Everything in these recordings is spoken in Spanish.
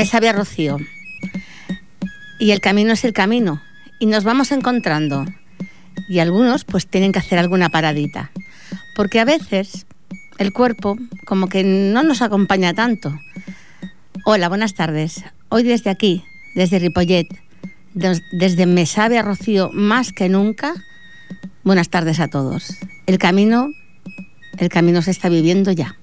me sabe a rocío. Y el camino es el camino. Y nos vamos encontrando. Y algunos pues tienen que hacer alguna paradita. Porque a veces el cuerpo como que no nos acompaña tanto. Hola, buenas tardes. Hoy desde aquí, desde Ripollet, desde Me sabe a Rocío más que nunca, buenas tardes a todos. El camino, el camino se está viviendo ya.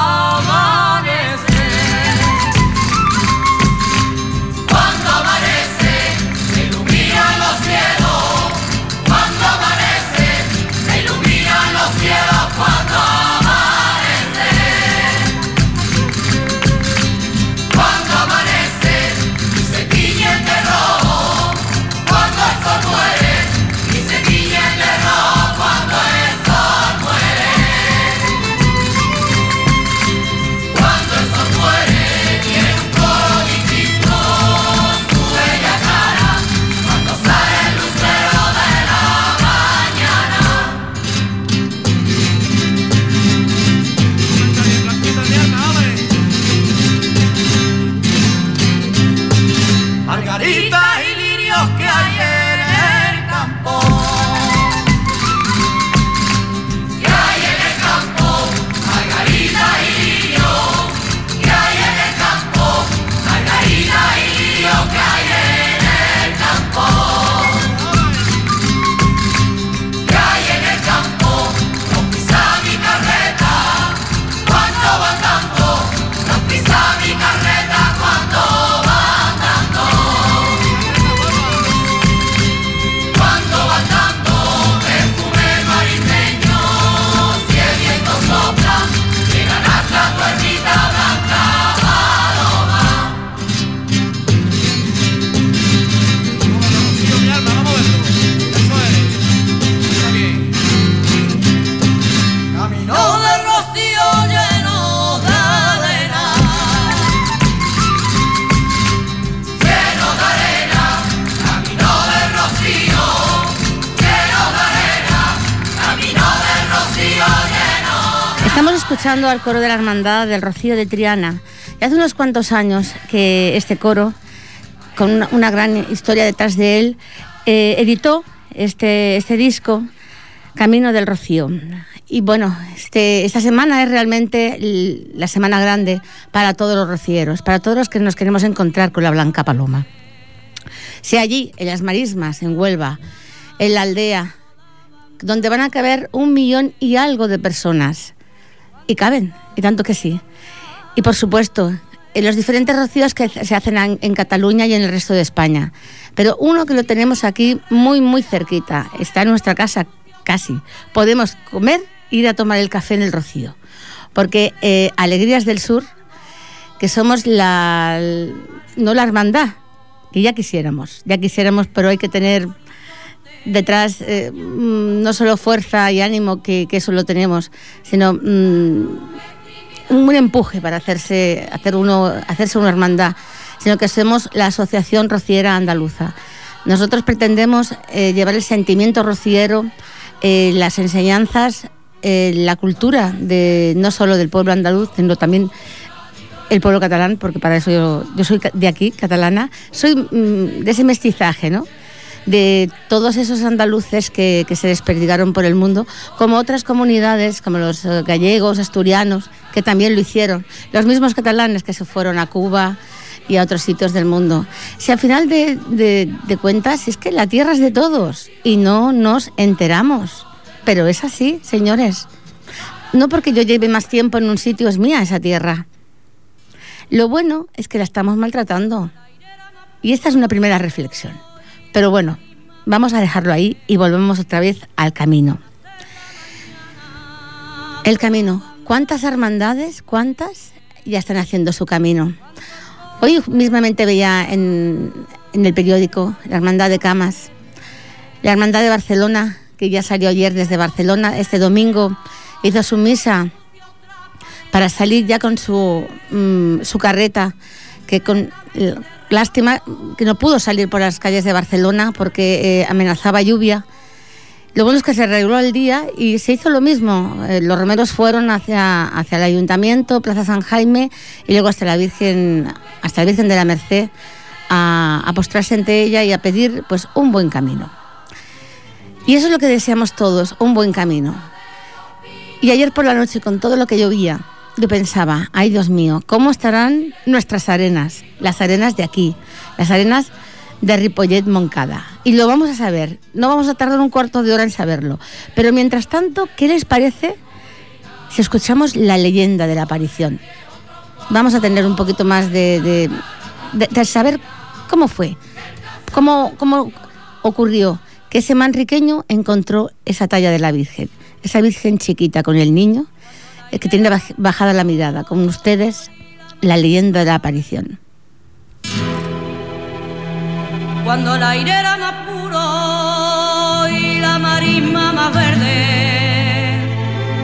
all. Escuchando al coro de la Hermandad del Rocío de Triana. Y hace unos cuantos años que este coro, con una, gran historia detrás de él, eh, editó este, este disco, Camino del Rocío. Y bueno, este, esta semana es realmente la semana grande para todos los rocieros, para todos los que nos queremos encontrar con la Blanca Paloma. Sea allí, en las marismas, en Huelva, en la aldea, donde van a caber un millón y algo de personas y caben, y tanto que sí. Y por supuesto, en los diferentes rocíos que se hacen en, Cataluña y en el resto de España. Pero uno que lo tenemos aquí muy, muy cerquita, está en nuestra casa casi. Podemos comer e ir a tomar el café en el rocío. Porque eh, Alegrías del Sur, que somos la, no la hermandad, que ya quisiéramos, ya quisiéramos, pero hay que tener detrás eh, mm, no solo fuerza y ánimo, que, eso lo tenemos, sino mm, un empuje para hacerse, hacer uno, hacerse una hermandad, sino que somos la Asociación Rociera Andaluza. Nosotros pretendemos eh, llevar el sentimiento rociero, eh, las enseñanzas, la cultura de no solo del pueblo andaluz, sino también el pueblo catalán, porque para eso yo, yo soy de aquí, catalana, soy mm, de ese mestizaje, ¿no? De todos esos andaluces que, se desperdigaron por el mundo, como otras comunidades, como los gallegos, asturianos, que también lo hicieron, los mismos catalanes que se fueron a Cuba y a otros sitios del mundo. Si al final de, de cuentas es que la tierra es de todos y no nos enteramos, pero es así, señores. No porque yo lleve más tiempo en un sitio es mía esa tierra. Lo bueno es que la estamos maltratando. Y esta es una primera reflexión. Pero bueno, vamos a dejarlo ahí y volvemos otra vez al camino. El camino. ¿Cuántas hermandades, cuántas ya están haciendo su camino? Hoy mismamente veía en, el periódico la Hermandad de Camas, la Hermandad de Barcelona, que ya salió ayer desde Barcelona, este domingo hizo su misa para salir ya con su, mm, su carreta, que con lástima que no pudo salir por las calles de Barcelona porque eh, amenazaba lluvia. Lo bueno es que se arregló el día y se hizo lo mismo. Eh, los romeros fueron hacia, hacia el ayuntamiento, Plaza San Jaime y luego hasta la Virgen, hasta la Virgen de la Merced a, postrarse ante ella y a pedir pues un buen camino. Y eso es lo que deseamos todos, un buen camino. Y ayer por la noche, con todo lo que llovía, yo pensaba, ay Dios mío, ¿cómo estarán nuestras arenas? Las arenas de aquí, las arenas de Ripollet Moncada. Y lo vamos a saber, no vamos a tardar un cuarto de hora en saberlo. Pero mientras tanto, ¿qué les parece si escuchamos la leyenda de la aparición? Vamos a tener un poquito más de, de, saber cómo fue, cómo, cómo ocurrió que ese manriqueño encontró esa talla de la Virgen esa Virgen chiquita con el niño, que tiene bajada la mirada. Con ustedes, la leyenda de la aparición. Cuando la aire era más puro y la marisma más verde,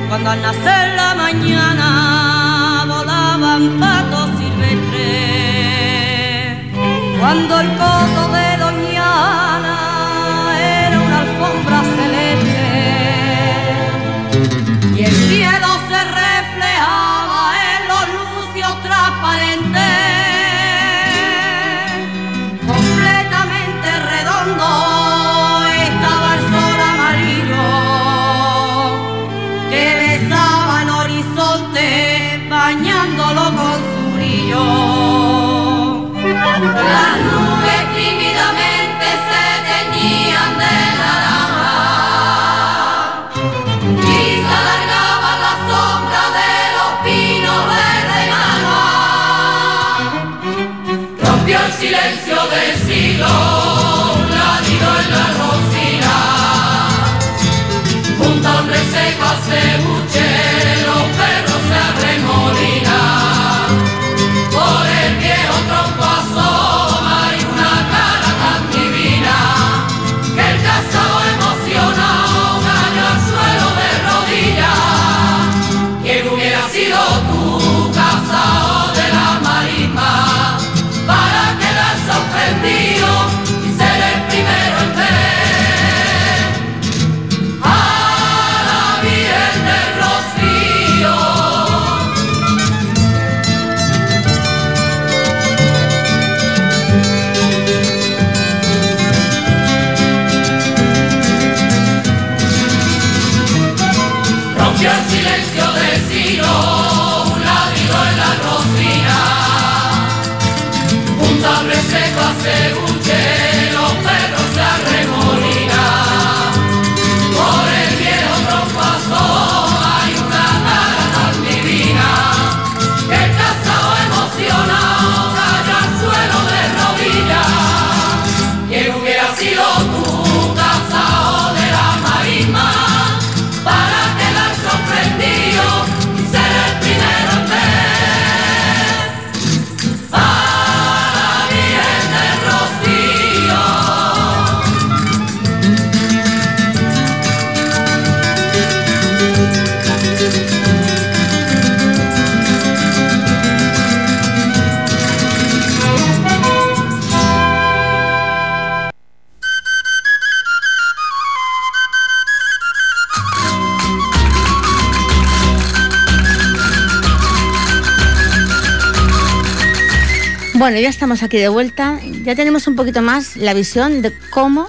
cuando al nacer la mañana volaban patos silvestres, cuando el coto de Bueno, ya estamos aquí de vuelta. Ya tenemos un poquito más la visión de cómo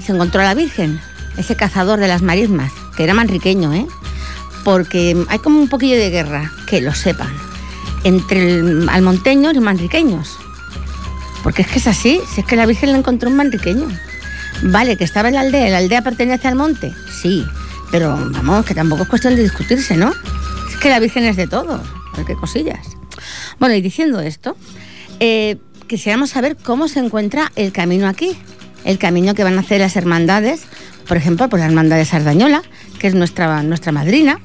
se encontró la Virgen, ese cazador de las marismas, que era manriqueño, ¿eh? Porque hay como un poquillo de guerra, que lo sepan, entre el, almonteños y manriqueños. Porque es que es así, si es que la Virgen la encontró un manriqueño. Vale, que estaba en la aldea, ¿la aldea pertenece al monte? Sí, pero vamos, que tampoco es cuestión de discutirse, ¿no? Es que la Virgen es de todo, qué cosillas. Bueno, y diciendo esto, eh, quisiéramos saber cómo se encuentra el camino aquí, el camino que van a hacer las hermandades, por ejemplo, por la hermandad de Sardañola, que es nuestra, nuestra madrina.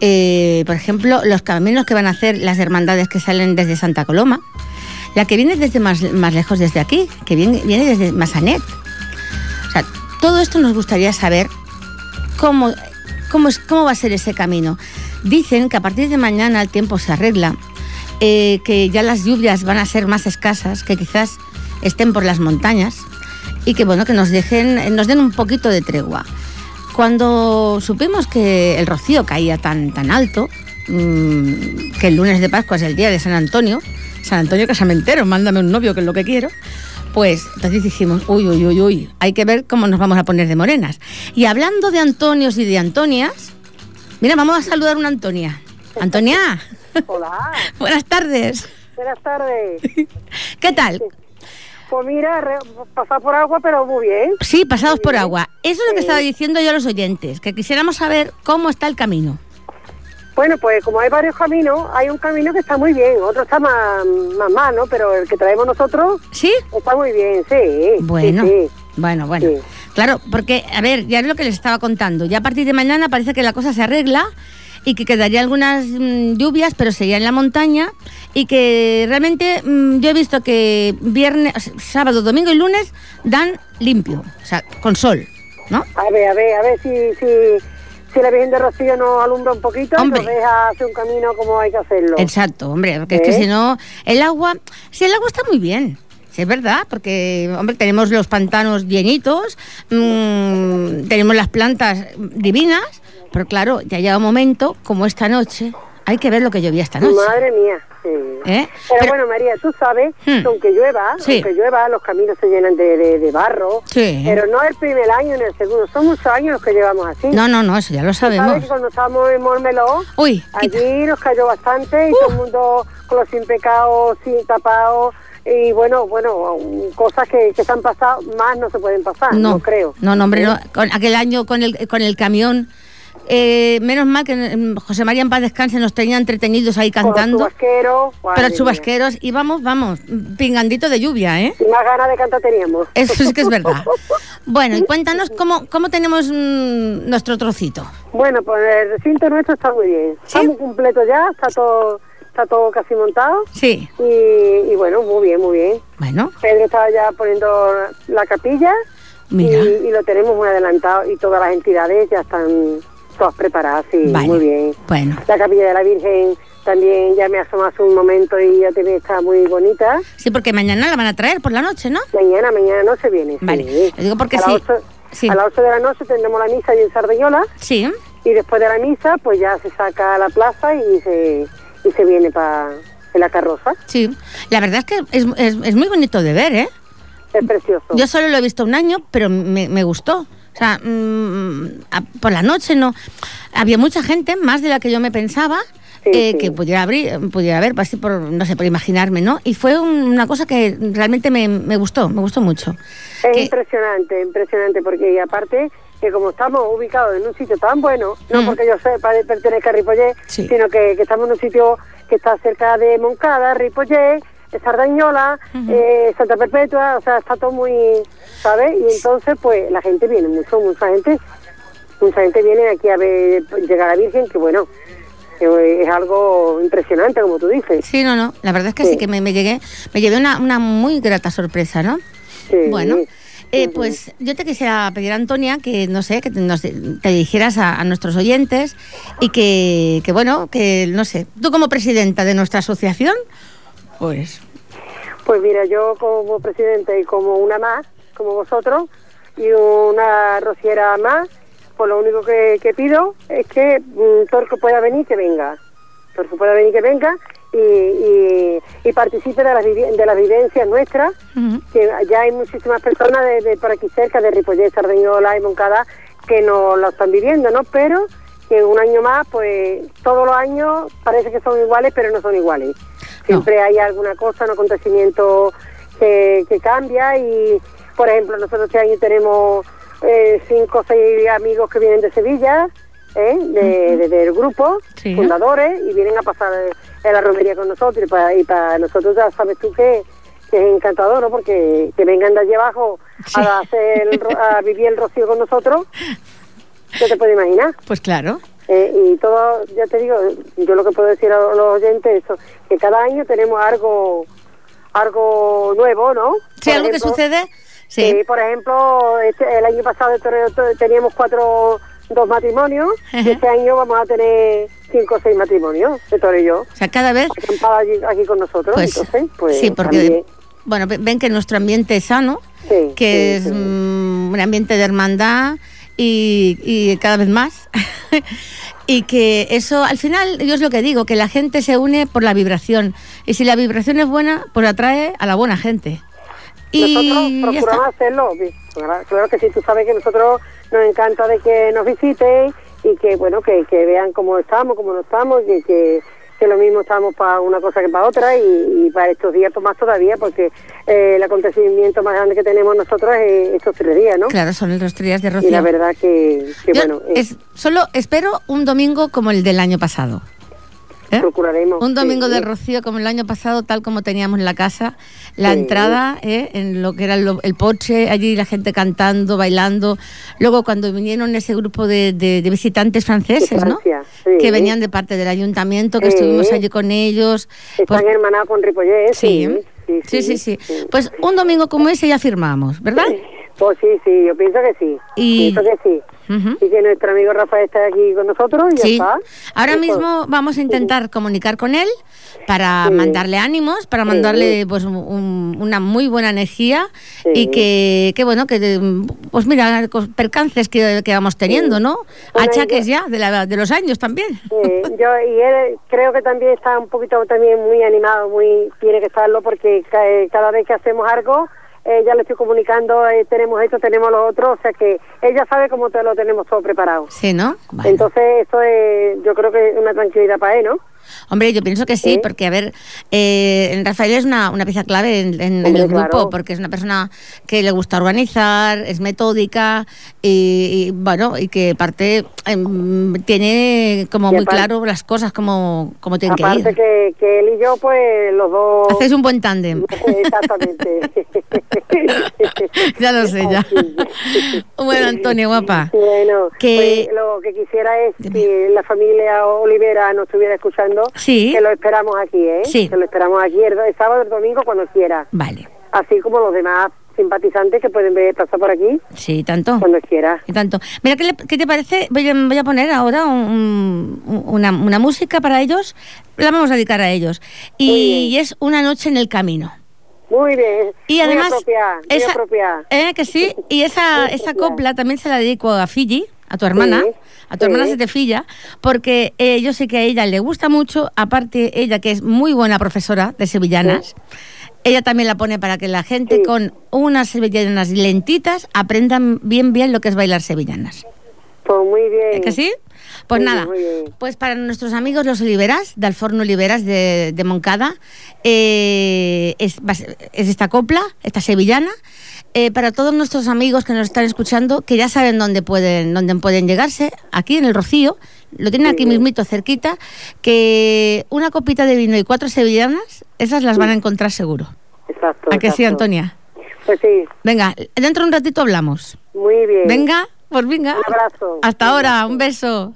Eh, por ejemplo, los caminos que van a hacer las hermandades que salen desde Santa Coloma, la que viene desde más, más lejos desde aquí, que viene, viene desde Masanet. O sea, todo esto nos gustaría saber cómo, cómo, es, cómo va a ser ese camino. Dicen que a partir de mañana el tiempo se arregla, eh, que ya las lluvias van a ser más escasas, que quizás estén por las montañas y que bueno, que nos dejen, nos den un poquito de tregua. Cuando supimos que el rocío caía tan, tan alto, mm, que el lunes de Pascua es el día de San Antonio, San Antonio Casamentero, mándame un novio que es lo que quiero, pues entonces dijimos, uy, uy, uy, uy, hay que ver cómo nos vamos a poner de morenas. Y hablando de Antonios y de Antonias, mira, vamos a saludar a una Antonia. Antonia. Hola. Buenas tardes. Buenas tardes. ¿Qué tal? Pues mira, pasar por agua, pero muy bien. Sí, pasados por agua. Eso es lo que estaba diciendo yo a los oyentes, que quisiéramos saber cómo está el camino. Bueno, pues como hay varios caminos, hay un camino que está muy bien, otro está más, más mal, ¿no? Pero el que traemos nosotros ¿Sí? está muy bien, sí. Bueno, Sí, sí. bueno, bueno. Sí. Claro, porque, a ver, ya es lo que les estaba contando. Ya a partir de mañana parece que la cosa se arregla y que quedaría algunas mm, lluvias, pero sería en la montaña y que realmente mm, yo he visto que viernes, sábado, domingo y lunes dan limpio, o sea, con sol, ¿no? A ver, a ver, a ver si, si, si la Virgen de Rocío nos alumbra un poquito Hombre. y nos deja hacer un camino como hay que hacerlo. Exacto, hombre, porque es que ¿Eh? si no, el agua, si el agua está muy bien. Sí, es verdad, porque, hombre, tenemos los pantanos llenitos, mm, tenemos las plantas divinas, pero claro, ya llega un momento, como esta noche, hay que ver lo que llovía esta noche. Madre mía, sí. ¿Eh? Pero, Pero- bueno, María, tú sabes Hmm. que aunque llueva, Sí. aunque llueva, los caminos se llenan de, de, de barro. Sí. Pero no el primer año ni el segundo, son muchos años los que llevamos así. No, no, no, eso ya lo Sabes sabemos. que cuando estábamos en Mormeló, Uy, quita. allí nos cayó bastante y todo el mundo con los sin pecados, sin tapados. Y bueno, bueno, cosas que, que se han pasado, más no se pueden pasar, no, creo. No, no, hombre, no. Con aquel año con el, con el camión, eh, menos mal que mm, José María en paz descanse nos tenía entretenidos ahí Con los cantando. madre Pero chubasqueros, y vamos, vamos, pingandito de lluvia, ¿eh? Más ganas de cantar teníamos. Eso sí que es verdad. Bueno, y cuéntanos cómo, cómo tenemos mm, nuestro trocito. Bueno, pues el recinto nuestro está muy bien. ¿Sí? Está muy completo ya, está todo, está todo casi montado. Sí, Y, y bueno, muy bien, muy bien. bueno, Pedro estaba ya poniendo la capilla mira. y, y lo tenemos muy adelantado y todas las entidades ya están todas preparadas, sí, Vale. muy bien. Bueno, La capilla de la Virgen también ya me asomó hace un momento y ya también está muy bonita. sí, porque mañana la van a traer por la noche, ¿no? Mañana, mañana no se viene. Vale, sí. lo digo porque a sí. Las 8, Sí. A las 8 de la noche tendremos la misa ahí en Sardeñola Sí, y después de la misa pues ya se saca a la plaza y se, y se viene para la carroza. sí. La verdad es que es, es- es muy bonito de ver, ¿eh? Es precioso. Yo solo lo he visto un año, pero me, me gustó. O sea, mm, a- por la noche no. Había mucha gente, más de la que yo me pensaba, Sí, eh, sí. que pudiera abrir, pudiera ver, así por, no sé, por imaginarme, ¿no? Y fue un- una cosa que realmente me, me gustó, me gustó mucho. Es Que- impresionante, impresionante, porque aparte que como estamos ubicados en un sitio tan bueno, no Mm. porque yo sepa pertenezca a Ripollet, Sí. sino que, que estamos en un sitio que está cerca de Moncada, Ripollet, Sardañola, Ujú. eh, Santa Perpetua, o sea, está todo muy, ¿sabes? Y entonces, pues, la gente viene mucho, mucha gente, mucha gente viene aquí a ver llegar a la Virgen, que bueno, es algo impresionante, como tú dices. Sí, no, no. La verdad es que sí, Sí. que me, me llegué, me llevé una, una muy grata sorpresa, ¿no? Sí. Bueno, eh, pues yo te quisiera pedir, Antonia, que no sé, que nos- te dirigieras a, a nuestros oyentes y que, que, bueno, que no sé, tú como presidenta de nuestra asociación, pues Pues mira, yo como presidente y como una más, como vosotros, y una rociera más, pues lo único que, que pido es que mm, todo el que pueda venir, que venga. Todo el que pueda venir, que venga y, y, y participe de las, de las vivencias nuestras, que ya hay muchísimas personas de, de por aquí cerca, de Ripollet, Sardeñola y Moncada, que no lo están viviendo, ¿no? Pero que un año más, pues todos los años parece que son iguales, pero no son iguales. Siempre hay alguna cosa, un acontecimiento que, que cambia y, por ejemplo, nosotros este año tenemos eh, cinco o seis amigos que vienen de Sevilla, ¿eh? de, de- del grupo, Sí. fundadores, y vienen a pasar eh, en la romería con nosotros y para, y para nosotros ya sabes tú que, que es encantador, ¿no? Porque que vengan de allí abajo Sí. a, hacer el a vivir el rocío con nosotros, ¿qué te puedes imaginar? pues claro. Eh, y todo, ya te digo, yo lo que puedo decir a los oyentes es eso, que cada año tenemos algo algo nuevo, ¿no? Sí, Por algo que sucede, sí. Sí, por ejemplo, este- el año pasado to- teníamos cuatro dos matrimonios y este año vamos a tener cinco o seis matrimonios de todo ello. O sea, cada vez... Allí, aquí con nosotros, Pues, entonces, pues sí, porque también- bueno, ve- ven que nuestro ambiente es sano, Sí, que sí, es sí. mm, un ambiente de hermandad y, y cada vez más. y que eso, al final, yo es lo que digo, que la gente se une por la vibración. Y si la vibración es buena, pues atrae a la buena gente. Y nosotros procuramos hacerlo. Claro, que sí, tú sabes que nosotros nos encanta de que nos visiten y que, bueno, que, que vean cómo estamos, cómo no estamos, que, que, que lo mismo estamos para una cosa que para otra y, y para estos días pues más todavía porque eh, el acontecimiento más grande que tenemos nosotros es estos tres días, ¿no? Claro, son los días de Y Rocío. la verdad que, que Yo bueno, es, solo espero un domingo como el del año pasado. ¿Eh? procuraremos. Un domingo sí, de. Rocío como el año pasado, tal como teníamos en la casa, la Sí. entrada ¿eh? en lo que era el, el porche, allí la gente cantando, bailando. Luego cuando vinieron ese grupo de, de- de visitantes franceses, De ¿no? Francia, sí. Que venían de parte del ayuntamiento, que estuvimos allí con ellos. Están Pues- hermanados con Ripollet, sí, sí, sí, sí, sí. Pues un domingo como ese ya firmamos, ¿verdad? Pues sí, sí, yo pienso que sí. Y- Pienso que sí. Y que nuestro amigo Rafael está aquí con nosotros y ya Sí. está. Ahora Eso. mismo vamos a intentar comunicar con él para Sí. mandarle ánimos, para mandarle pues un- una muy buena energía y que, que bueno, que pues mira, percances que, que vamos teniendo, ¿no? Bueno, Achaques yo- ya de, la- de los años también. Yo y él creo que también está un poquito también muy animado, muy tiene que estarlo porque eh, cada vez que hacemos algo eh, ya le estoy comunicando, eh, tenemos esto, tenemos lo otro, o sea que ella sabe cómo te lo tenemos todo preparado. Sí, ¿no? Bueno. Entonces eso es, yo creo que es una tranquilidad para él, ¿no? Hombre, yo pienso que sí, Sí. porque, a ver, eh, Rafael es una, una pieza clave en, en- en Hombre, el grupo, claro. porque es una persona que le gusta organizar, es metódica y, y, bueno, y que aparte em, tiene como muy aparte- claro las cosas como, como tienen que Aparte ir. que, que él y yo, pues los dos... Hacéis un buen tándem. Exactamente. ya lo sé, ya. Bueno, Antonio, guapa. Bueno, Que- pues, lo que quisiera es que la familia Olivera nos estuviera escuchando, Sí. que lo esperamos aquí, ¿eh? Sí. Que lo esperamos aquí el, el sábado, el domingo, cuando quiera. Vale, Así como los demás simpatizantes que pueden ver pasar por aquí sí, tanto. cuando quiera. Y tanto. Mira, ¿qué, le- qué te parece? Voy a, voy a poner ahora un- un- una, una música para ellos. La vamos a dedicar a ellos. Y, es Una noche en el camino. Muy bien. Y además, muy apropiada, muy esa, apropiada. ¿eh, que sí, y esa, esa copla también se la dedico a Fiji, a tu hermana, Sí, a tu hermana sí. Setefilla, porque eh, yo sé que a ella le gusta mucho, aparte ella que es muy buena profesora de sevillanas, ella también la pone para que la gente con unas sevillanas lentitas aprendan bien bien lo que es bailar sevillanas. Pues muy bien. ¿Es que sí? Pues Muy nada, bien, pues para nuestros amigos los Oliveras, de Alforno Oliveras de, de Moncada, eh, es, es esta copla, esta sevillana. Eh, para todos nuestros amigos que nos están escuchando, que ya saben dónde pueden, dónde pueden llegarse, aquí en el Rocío, lo tienen aquí mismito cerquita, que una copita de vino y cuatro sevillanas, esas las van a encontrar seguro. Exacto. ¿A que sí, exacto. Antonia? Pues sí, Venga, dentro de un ratito hablamos. muy bien. Venga, pues venga. Un abrazo. Hasta ahora, un beso.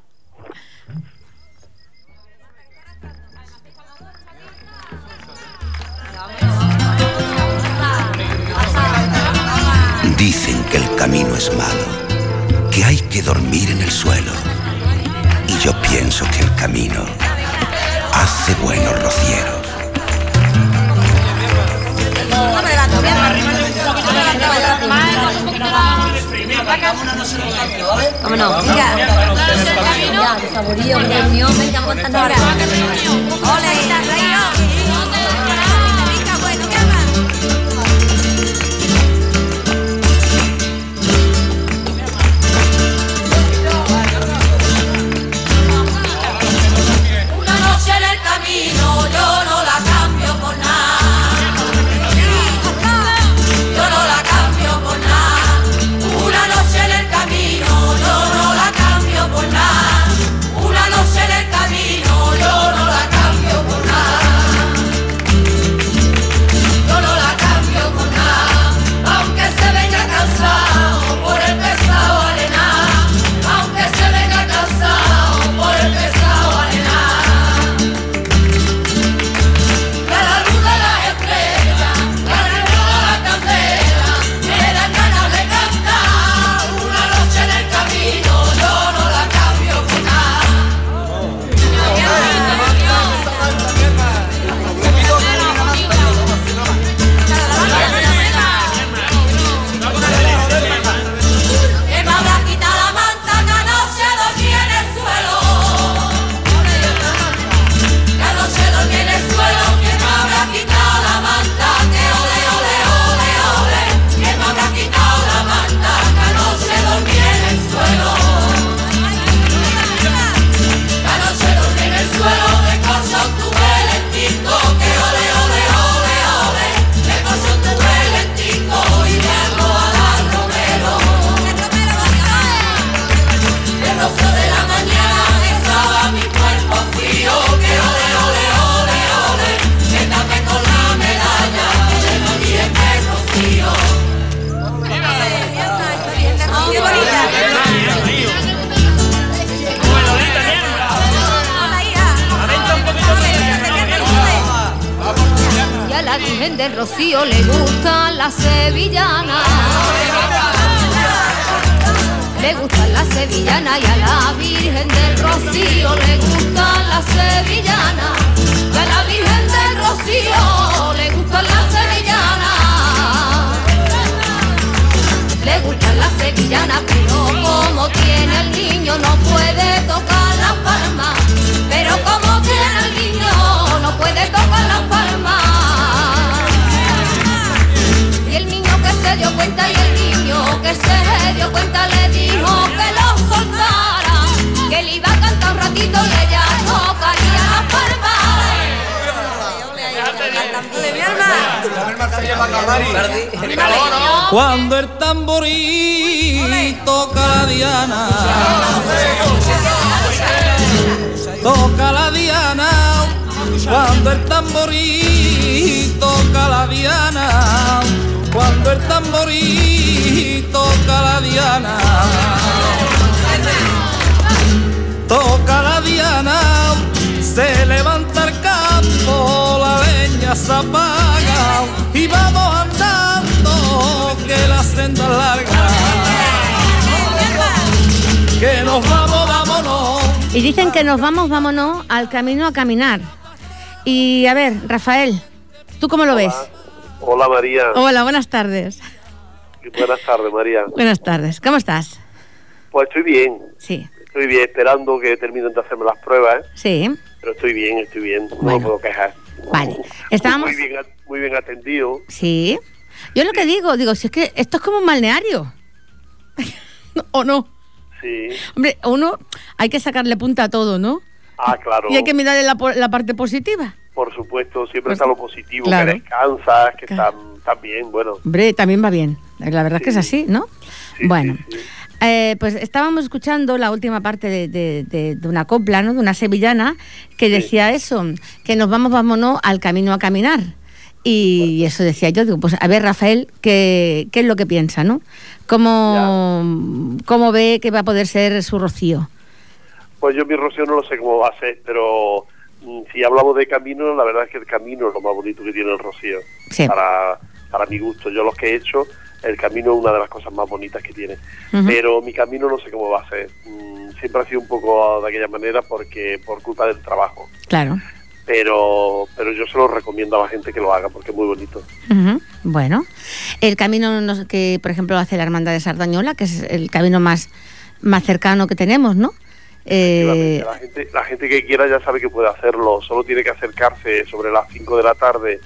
Dicen que el camino es malo, que hay que dormir en el suelo. Y yo pienso que el camino hace buenos rocieros. Vámonos, venga. Ya, de saborío, premio, venga, aguantando ahora. Una y a la Virgen del Rocío le gustan las sevillanas. Y a la Virgen del Rocío le gustan las sevillanas. Le gustan las sevillanas, pero como tiene el niño no puede tocar las palmas. Pero como tiene el niño no puede tocar las palmas. Y el niño que se dio cuenta y el niño que se dio cuenta le dijo que a cantar un ratito y ella tocaría las palmas. Cuando el tamborí toca la diana, toca la diana. Cuando el tamborí toca la diana, cuando el tamborí toca la diana, toca la diana, se levanta el campo, la leña se apaga y vamos andando que la senda es larga. Que nos vamos, vámonos. Y dicen que nos vamos, vámonos, al camino a caminar. Y a ver, Rafael, ¿tú cómo lo ves? Hola María. Hola, buenas tardes. Buenas tardes María. Buenas tardes, ¿cómo estás? Pues estoy bien. Sí, Estoy bien esperando que terminen de hacerme las pruebas, sí, pero estoy bien, estoy bien. No Bueno. me puedo quejar. vale. Estábamos... Muy bien, muy bien atendido. Sí. Yo lo que digo, digo, si es que esto es como un balneario. ¿O no? Sí. Hombre, uno hay que sacarle punta a todo, ¿no? Ah, claro. Y hay que mirarle la, parte positiva. Por supuesto, siempre Pues- está lo positivo, claro. que descansas, que Claro. están, están bien, bueno. Hombre, también va bien. La verdad es que es así, ¿no? Sí, bueno, sí. Eh, pues estábamos escuchando la última parte de, de- de- de una copla, ¿no? De una sevillana que decía eso, que nos vamos, vámonos al camino a caminar. Y eso decía yo, digo, pues a ver, Rafael, ¿qué, qué es lo que piensa, no? ¿Cómo, ¿Cómo ve que va a poder ser su rocío? Pues yo mi rocío no lo sé cómo va a ser, pero mm, si hablamos de camino, la verdad es que el camino es lo más bonito que tiene el rocío. Sí. Para, para mi gusto, yo los que he hecho, el camino es una de las cosas más bonitas que tiene. Pero mi camino no sé cómo va a ser. Mm, Siempre ha sido un poco de aquella manera porque por culpa del trabajo. Claro. Pero, pero yo se lo recomiendo a la gente que lo haga porque es muy bonito. Bueno, el camino que, por ejemplo, hace la Hermandad de Sardañola, que es el camino más, más cercano que tenemos, ¿no? Eh, La, gente, la gente que quiera ya sabe que puede hacerlo, solo tiene que acercarse sobre las 5 de la tarde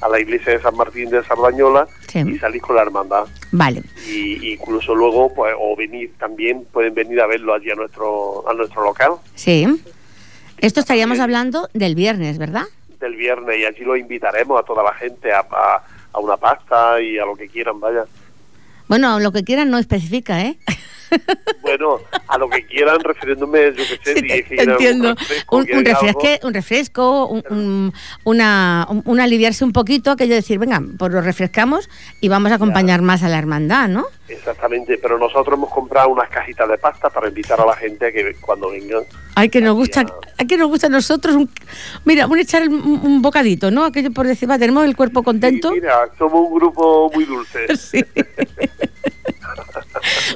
a la iglesia de San Martín de Sardañola Sí. y salir con la hermandad. vale, Y, y incluso luego, pues, o venir también, pueden venir a verlo allí a nuestro, a nuestro local sí. Esto estaríamos hablando del viernes, ¿verdad? del viernes y allí lo invitaremos a toda la gente a, a, a una pasta y a lo que quieran, vaya. Bueno, lo que quieran no especifica, ¿eh? Bueno, a lo que quieran, refiriéndome, yo qué sé, Sí, si te- entiendo. refresco, Un, refresque, un refresco, un, un- una, un- un aliviarse un poquito, aquello de decir, venga, pues lo refrescamos y vamos a acompañar más a la hermandad, ¿no? Exactamente, pero nosotros hemos comprado unas cajitas de pasta para invitar a la gente a que cuando vengan. Hay que nos gusta, a- que nos gusta a nosotros, un, mira, un echar un, un bocadito, ¿no? Aquello por decir, va, tenemos el cuerpo contento. Sí, mira, somos un grupo muy dulce. Sí.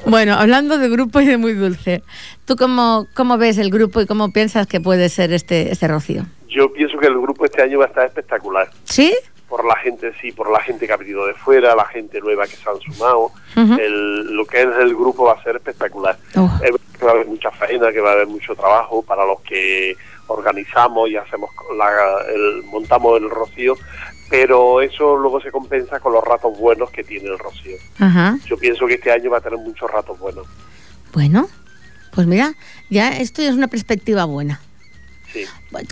bueno, hablando de grupo y de muy dulce, ¿tú cómo, cómo ves el grupo y cómo piensas que puede ser este, este rocío? Yo pienso que el grupo este año va a estar espectacular. ¿Sí? Por la gente, sí, por la gente que ha venido de fuera, la gente nueva que se han sumado. El, lo que es el grupo va a ser espectacular. Que va a haber mucha faena, que va a haber mucho trabajo para los que organizamos y hacemos la, el, montamos el rocío, pero eso luego se compensa con los ratos buenos que tiene el rocío. Yo pienso que este año va a tener muchos ratos buenos. Bueno, pues mira, ya esto es una perspectiva buena. Sí.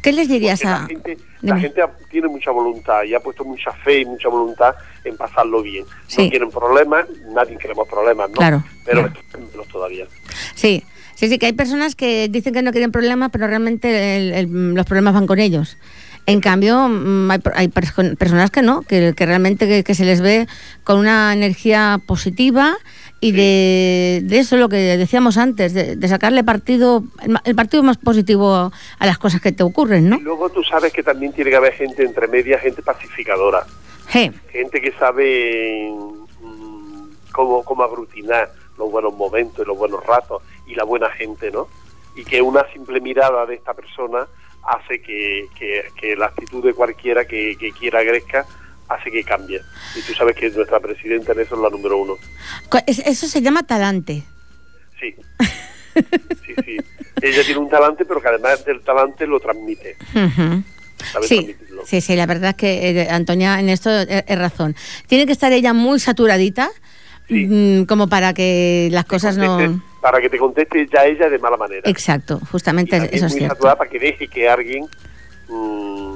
¿Qué les dirías Porque a...? la gente, la gente ha- tiene mucha voluntad y ha puesto mucha fe y mucha voluntad en pasarlo bien. Sí. No quieren problemas, nadie queremos problemas, ¿no? Claro, Pero claro. menos todavía. Sí, sí, sí, que hay personas que dicen que no quieren problemas, pero realmente el- el- los problemas van con ellos. En cambio, mm, hay, hay perso- personas que no, que, que realmente que, que se les ve con una energía positiva y de, de eso lo que decíamos antes, de, de sacarle partido, el, el partido más positivo a las cosas que te ocurren, ¿no? Y luego tú sabes que también tiene que haber gente entre medias, gente pacificadora. Sí. gente que sabe mm, cómo, cómo aglutinar los buenos momentos y los buenos ratos y la buena gente, ¿no? Y que una simple mirada de esta persona hace que, que- que la actitud de cualquiera que, que quiera Gresca hace que cambie. Y tú sabes que nuestra presidenta en eso es la número uno. Eso se llama talante. Sí. Sí, sí. Ella tiene un talante, pero que además del talante lo transmite. Sí, sí, sí, la verdad es que eh, Antonia en esto es, es razón. Tiene que estar ella muy saturadita Sí. mm, como para que las cosas no... Para que te conteste ya ella de mala manera. Exacto, Y justamente también eso es muy cierto. saturada para que deje que alguien, mm,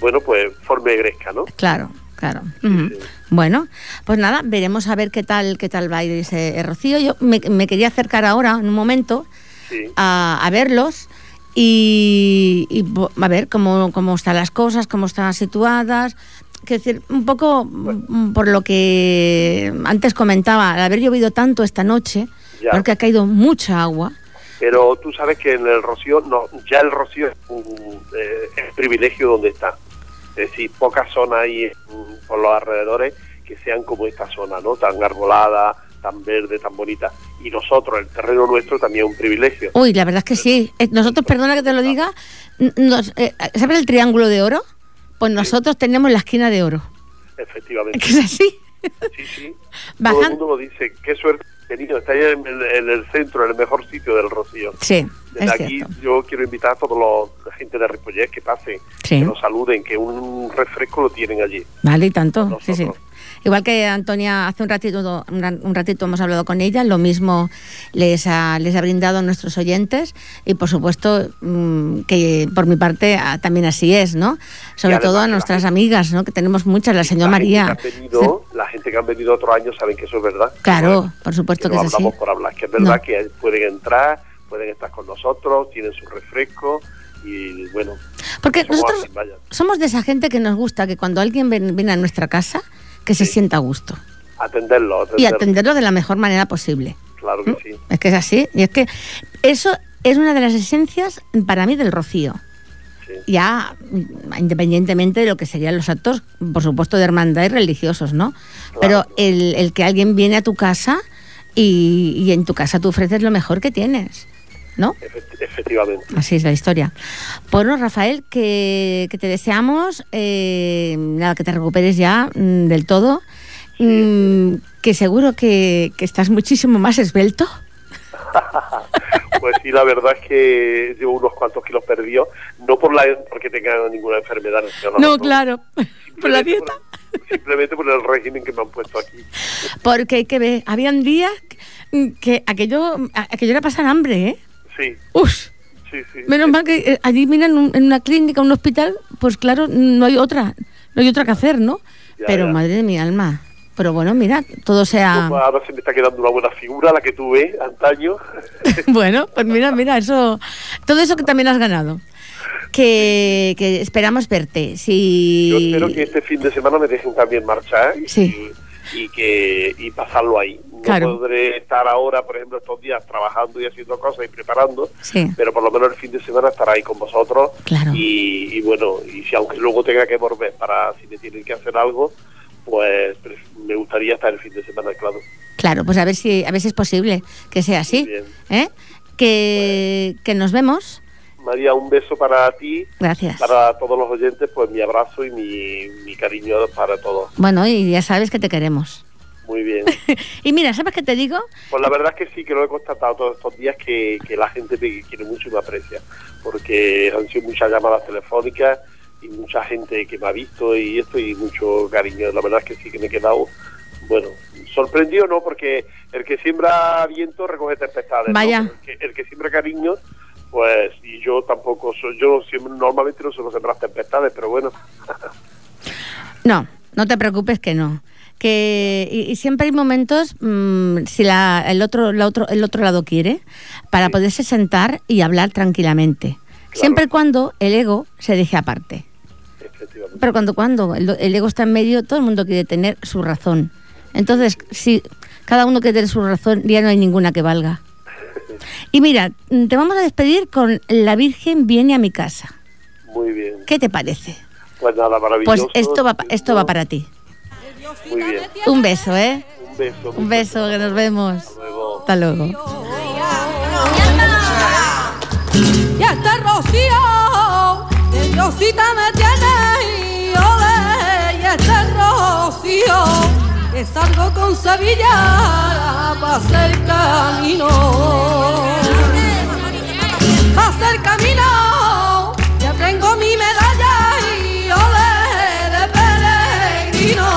bueno, pues forme Gresca, ¿no? Claro, claro. Sí. Bueno, pues nada, veremos a ver qué tal qué tal va a ir ese eh, Rocío. Yo me, me quería acercar ahora, en un momento, Sí. a, a verlos y, y a ver cómo, cómo están las cosas, cómo están situadas. Quiero decir, un poco mm, por lo que antes comentaba, al haber llovido tanto esta noche, Ya. porque ha caído mucha agua. Pero tú sabes que en el Rocío, no, ya el Rocío es un eh, es privilegio donde está. Es decir, pocas zonas hay por los alrededores que sean como esta zona, ¿no? Tan arbolada, tan verde, tan bonita. Y nosotros, el terreno nuestro también es un privilegio. Uy, la verdad es que sí. Eh, Nosotros, perdona que te lo diga, n- nos- eh, ¿sabes el triángulo de oro? Pues nosotros tenemos la esquina de oro. Efectivamente. ¿Es así? Sí, sí. Todo Bajan- el mundo lo dice. Qué suerte he tenido. Está ahí en, el- en el centro, en el mejor sitio del Rocío. Sí, Desde es aquí cierto. yo quiero invitar a los la gente de Ripollet que pasen, Sí. que nos saluden, que un refresco lo tienen allí. Vale, y tanto. Sí, sí. Igual que Antonia, hace un ratito, un, ra- un ratito hemos hablado con ella, lo mismo les ha, les ha brindado a nuestros oyentes y por supuesto mm, que por mi parte ah, también así es, ¿no? Sobre además todo a nuestras gente- amigas, ¿no? Que tenemos muchas, la señora La gente María. han venido- la gente que han venido otros años saben que eso es verdad. Claro, No por supuesto que no que es así. hablamos por hablar, que es verdad No. que pueden entrar, pueden estar con nosotros, tienen su refresco y bueno. Porque somos nosotros así, somos de esa gente que nos gusta que cuando alguien viene a nuestra casa, que se sienta a gusto atenderlo, y atenderlo. de la mejor manera posible. Claro que sí. Es que es así. Y es que eso es una de las esencias para mí del rocío. sí. Ya mm, independientemente de lo que serían los actos, por supuesto, de hermandad y religiosos, ¿no? Pero claro. el, el que alguien viene a tu casa y, y en tu casa tú ofreces lo mejor que tienes, ¿no? Efect- efectivamente. Así es la historia. Bueno, Rafael, que, que te deseamos eh, nada, que te recuperes ya mm, del todo. Mm, que seguro que, que estás muchísimo más esbelto. Pues sí, la verdad es que llevo unos cuantos kilos perdidos, no por la porque tenga ninguna enfermedad. No, claro. Por la dieta. por- simplemente por el régimen que me han puesto aquí. Porque hay que ver, habían días que aquello, aquello era pasar hambre, ¿eh? Sí, Uf, sí, sí. menos mal que eh, allí, mira, en, un- en una clínica, un hospital, pues claro, no hay otra, no hay otra que hacer, ¿no? Ya, Pero ya. madre de mi alma. Pero bueno, mira, todo sea... Pues ahora se me está quedando una buena figura, la que tuve antaño. bueno, pues mira, mira, eso, todo eso que también has ganado. Que, que esperamos verte. Si... Yo espero que este fin de semana me dejen también marchar y, Sí. Y que y pasarlo ahí. No Claro. podré estar ahora, por ejemplo, estos días trabajando y haciendo cosas y preparando, Sí. pero por lo menos el fin de semana estará ahí con vosotros. Claro. Y, y bueno, y si aunque luego tenga que volver para si me tienen que hacer algo, pues me gustaría estar el fin de semana, claro. Claro, pues a ver si, a ver si es posible que sea así. ¿eh? Que, que nos vemos. María, un beso para ti, Gracias. para todos los oyentes, pues mi abrazo y mi, mi cariño para todos. Bueno, y ya sabes que te queremos. Muy bien. Y mira, ¿sabes qué te digo? Pues la verdad es que sí, que lo he constatado todos estos días que, que la gente me quiere mucho y me aprecia, porque han sido muchas llamadas telefónicas y mucha gente que me ha visto y esto y mucho cariño. La verdad es que sí que me he quedado, bueno, sorprendido, ¿no? Porque el que siembra viento recoge tempestades. ¿no? Vaya. Pero El, que, el que siembra cariño, pues, y yo tampoco soy, yo siempre, normalmente no suelo sembrar tempestades, pero bueno, No, no te preocupes que no. Que, y, y siempre hay momentos, mm, si la, el, otro, la otro, el otro lado quiere, para Sí. poderse sentar y hablar tranquilamente. Siempre y cuando el ego se deje aparte. Pero cuando, cuando el, el ego está en medio, todo el mundo quiere tener su razón. Entonces, si cada uno quiere tener su razón, ya no hay ninguna que valga. Y mira, te vamos a despedir con La Virgen viene a mi casa. Muy bien. ¿Qué te parece? Pues nada, maravilloso. Pues esto va, esto va para ti. Muy bien. Un beso, ¿eh? Un beso. Un beso, que nos vemos. Hasta luego. Y este rocío, que Diosita me salgo con Sevilla para hacer camino. Pa' hacer camino, ya tengo mi medalla y ole de peregrino,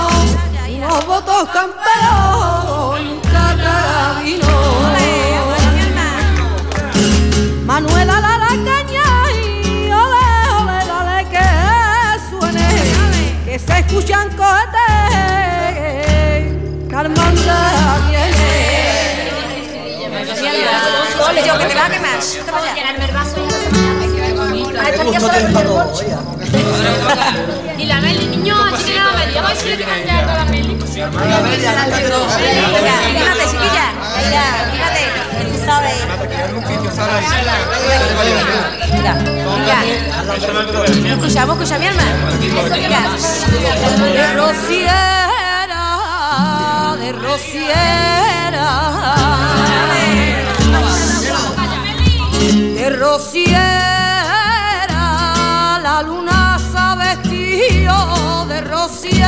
unos votos camperos un carabino. Manuela la la caña y ole, ole, dale que suene, que se escuchan cohetes, Ole, yo que te va a quemar. Te va a llenarme el vaso pues ya solo el bolso. Y la Meli, niño, tiene la Meli. Vamos a ver si le can ya la Meli. Mira, fíjate, chiquilla. Mira, fíjate, que tú sabes. Mira, mira. Escuchamos, escucha mi alma. de rociera, de rociera, de rociera, la luna se ha vestido de rociera,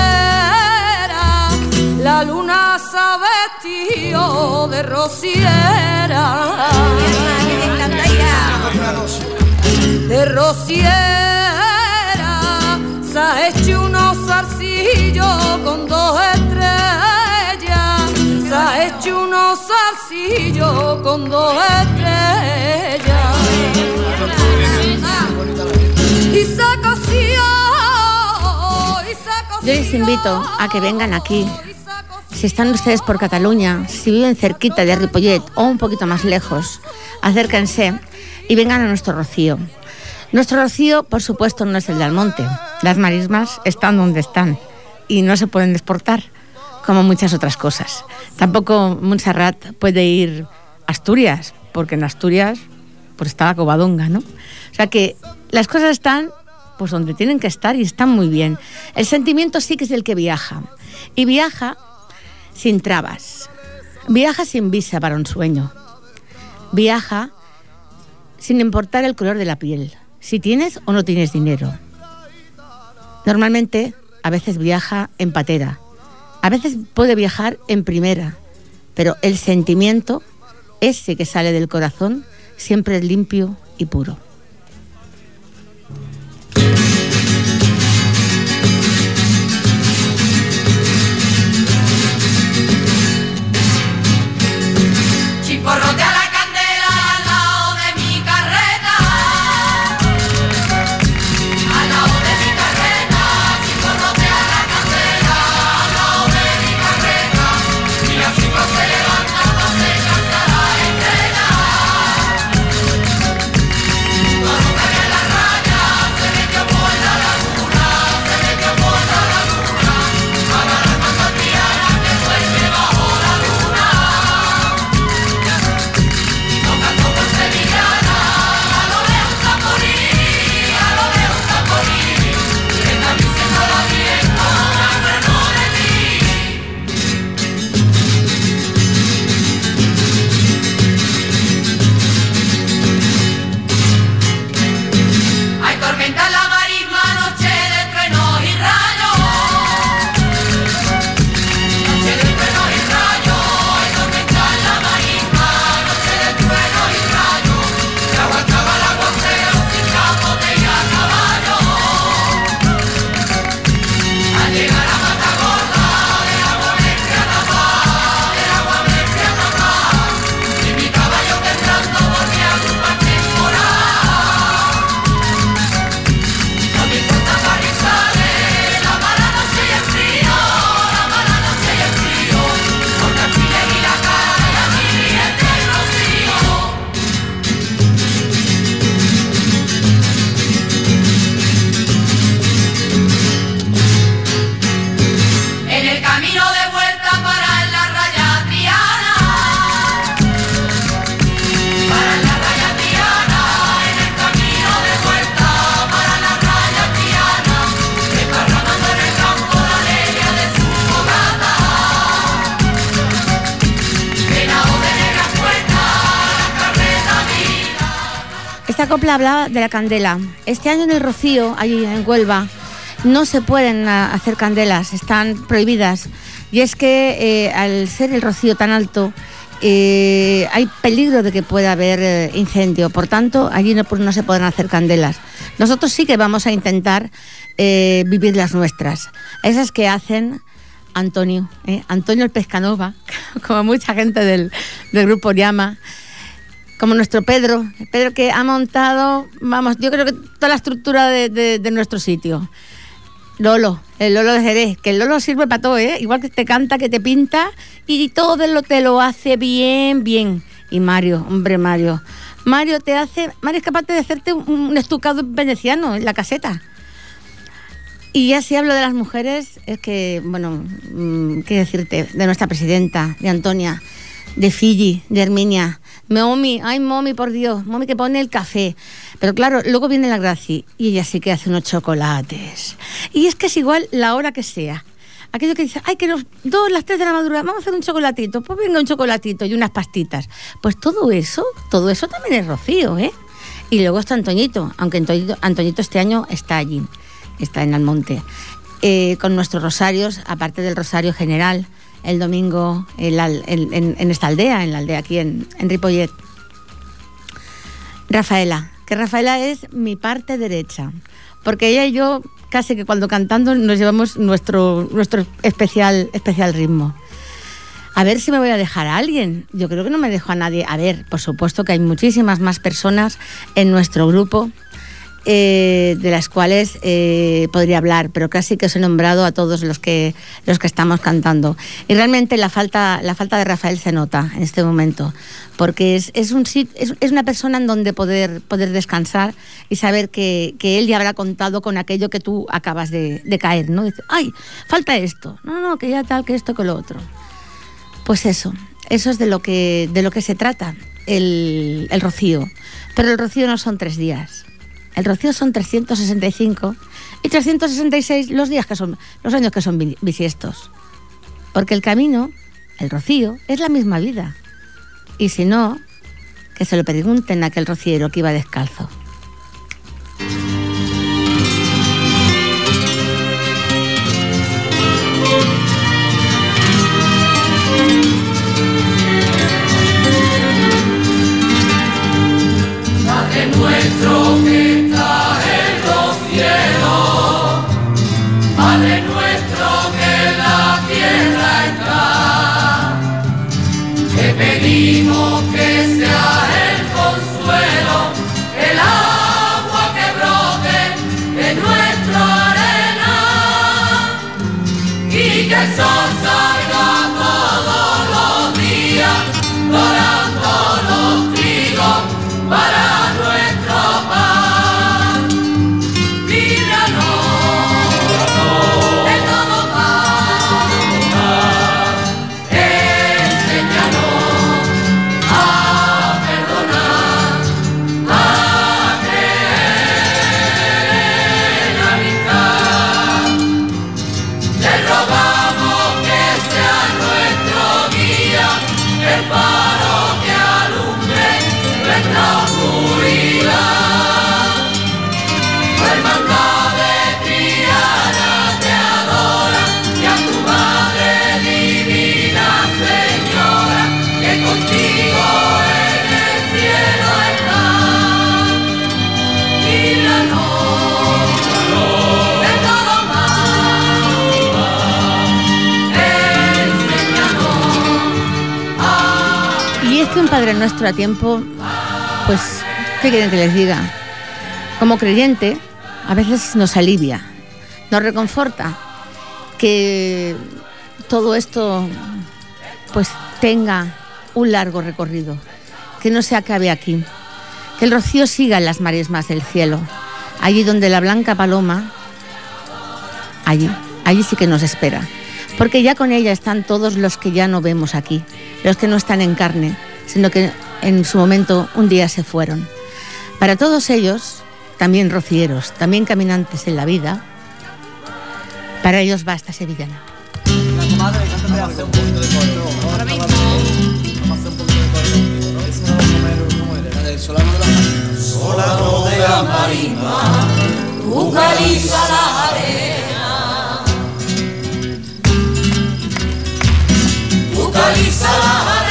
la luna se ha vestido de rociera. De rociera se ha hecho unos zarcillos con dos estrellas se ha hecho unos zarcillos con dos estrellas y se coció y se coció Yo les invito a que vengan aquí. Si están ustedes por Cataluña, si viven cerquita de Ripollet o un poquito más lejos, acérquense y vengan a nuestro rocío. Nuestro rocío, por supuesto, no es el de Almonte. Las marismas están donde están y no se pueden exportar, como muchas otras cosas. Tampoco Montserrat puede ir a Asturias, porque en Asturias pues está la Covadonga, ¿no? O sea que las cosas están pues donde tienen que estar y están muy bien. El sentimiento sí que es el que viaja. Y viaja sin trabas. Viaja sin visa para un sueño. Viaja sin importar el color de la piel, si tienes o no tienes dinero. Normalmente, a veces viaja en patera, a veces puede viajar en primera, pero el sentimiento, ese que sale del corazón, siempre es limpio y puro. Chiporrotea hablaba de la candela. Este año en el Rocío, allí en Huelva, no se pueden ah, hacer candelas, están prohibidas. Y es que eh, al ser el rocío tan alto, eh, hay peligro de que pueda haber eh, incendio. Por tanto, allí no, pues, no se podrán hacer candelas. Nosotros sí que vamos a intentar vivir las nuestras. Esas que hacen Antonio. Antonio el Pescanova, como mucha gente del, del grupo llama, como nuestro Pedro, Pedro que ha montado, vamos, yo creo que toda la estructura de, nuestro sitio. Lolo, el Lolo de Jerez, que el Lolo sirve para todo, ¿eh? igual que te canta, que te pinta y todo lo, te lo hace bien, bien. Y Mario, hombre Mario, Mario te hace, Mario es capaz de hacerte un, un estucado veneciano en la caseta. Y ya si hablo de las mujeres, es que, bueno, mm, qué decirte, de nuestra presidenta, de Antonia, de Fiji, de Herminia, Momi, ay Momi, por Dios, Momi que pone el café. Pero claro, luego viene la Graci y ella sí que hace unos chocolates. Y es que es igual la hora que sea. Aquello que dice, ay, que los dos, las tres de la madrugada, vamos a hacer un chocolatito, pues venga un chocolatito y unas pastitas. Pues todo eso, todo eso también es Rocío, ¿eh? Y luego está Antoñito, aunque Antoñito, Antoñito este año está allí, está en Almonte, eh, con nuestros rosarios, aparte del rosario general, el domingo en, en esta aldea, en la aldea aquí en, en Ripollet. Rafaela, que Rafaela es mi parte derecha, porque ella y yo casi que cuando cantando nos llevamos nuestro, nuestro especial, especial ritmo. A ver si me voy a dejar a alguien. Yo creo que no me dejo a nadie. A ver, por supuesto que hay muchísimas más personas en nuestro grupo eh, de las cuales eh, podría hablar, pero casi que os he nombrado a todos los que, los que estamos cantando. Y realmente la falta, la falta de Rafael se nota en este momento, porque es, es, un, es, es una persona en donde poder, poder descansar y saber que, que él ya habrá contado con aquello que tú acabas de, de caer, ¿no? Dice, ay, falta esto, no, no, que ya tal, que esto, que lo otro. Pues eso, eso es de lo que, de lo que se trata el, el rocío. Pero el rocío no son tres días. El rocío son 365 y 366 los días que son, los años que son bi- bisiestos. Porque el camino, el rocío, es la misma vida. Y si no, que se lo pregunten a aquel rociero que iba descalzo. Y que Nuestro a tiempo, pues, ¿qué quieren que les diga? Como creyente, a veces nos alivia, nos reconforta que todo esto, pues, tenga un largo recorrido, que no se acabe aquí, que el rocío siga en las maresmas del cielo, allí donde la blanca paloma, allí, allí sí que nos espera. Porque ya con ella están todos los que ya no vemos aquí, los que no están en carne, sino que en su momento un día se fueron. Para todos ellos, también rocieros, también caminantes en la vida, para ellos va esta sevillana. Solano de la marisma, tu caliza la arena. Tu caliza la arena,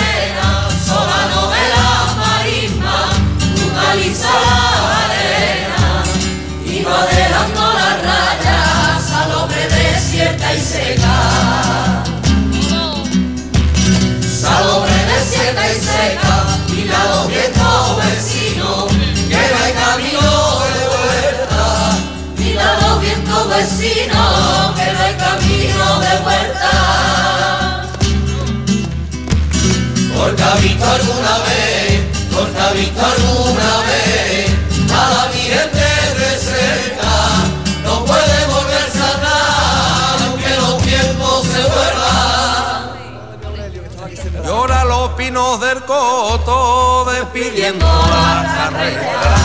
vecinos, que no hay camino de vuelta. Porque ha visto alguna vez, porque ha visto alguna vez a la Virgen desde cerca. No puede volverse atrás, aunque los tiempos se vuelvan. Llora los pinos del coto despidiendo la carrera.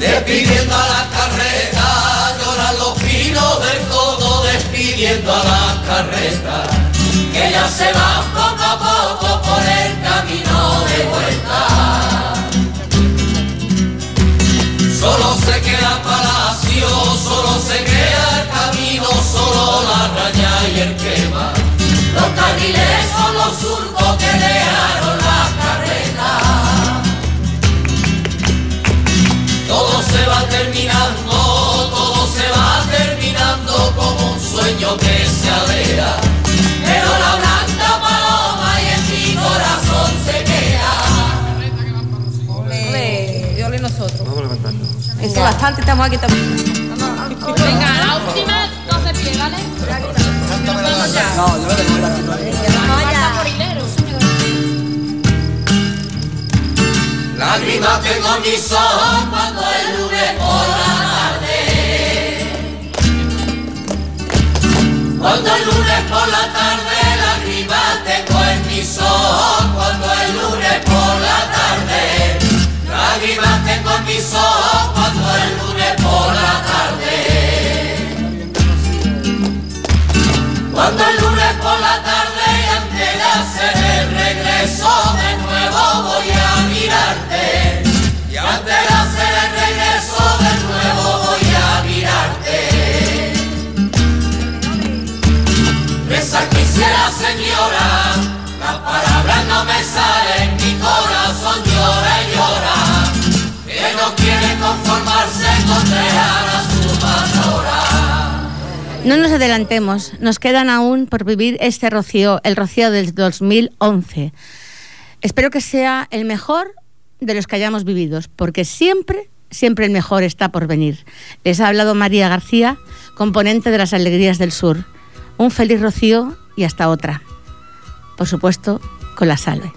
Despidiendo a la carreta, lloran los pinos del codo, despidiendo a la carreta, que ya se van carriles son los surcos que dejaron la carreta. Todo se va terminando, todo se va terminando como un sueño que se aleja. Pero la blanca paloma y en mi corazón se queda. Ole, y ole nosotros. Vamos levantando. Eso bastante, estamos aquí también. Venga, la última, no se pie, ¿vale? No, yo le doy la. Lágrimas tengo en mis ojos cuando el lunes por la tarde. Cuando el lunes por la tarde, lágrimas tengo en mis ojos cuando el lunes por la tarde. Lágrimas tengo en mis ojos cuando el lunes por la tarde y antes de hacer el regreso de nuevo voy a mirarte. Y antes de hacer el regreso de nuevo voy a mirarte. Reza quisiera señora, las palabras no me salen, No nos adelantemos, nos quedan aún por vivir este rocío, el rocío del 2011. Espero que sea el mejor de los que hayamos vivido, porque siempre, siempre el mejor está por venir. Les ha hablado María García, componente de las Alegrías del Sur. Un feliz rocío y hasta otra. Por supuesto, con la salve.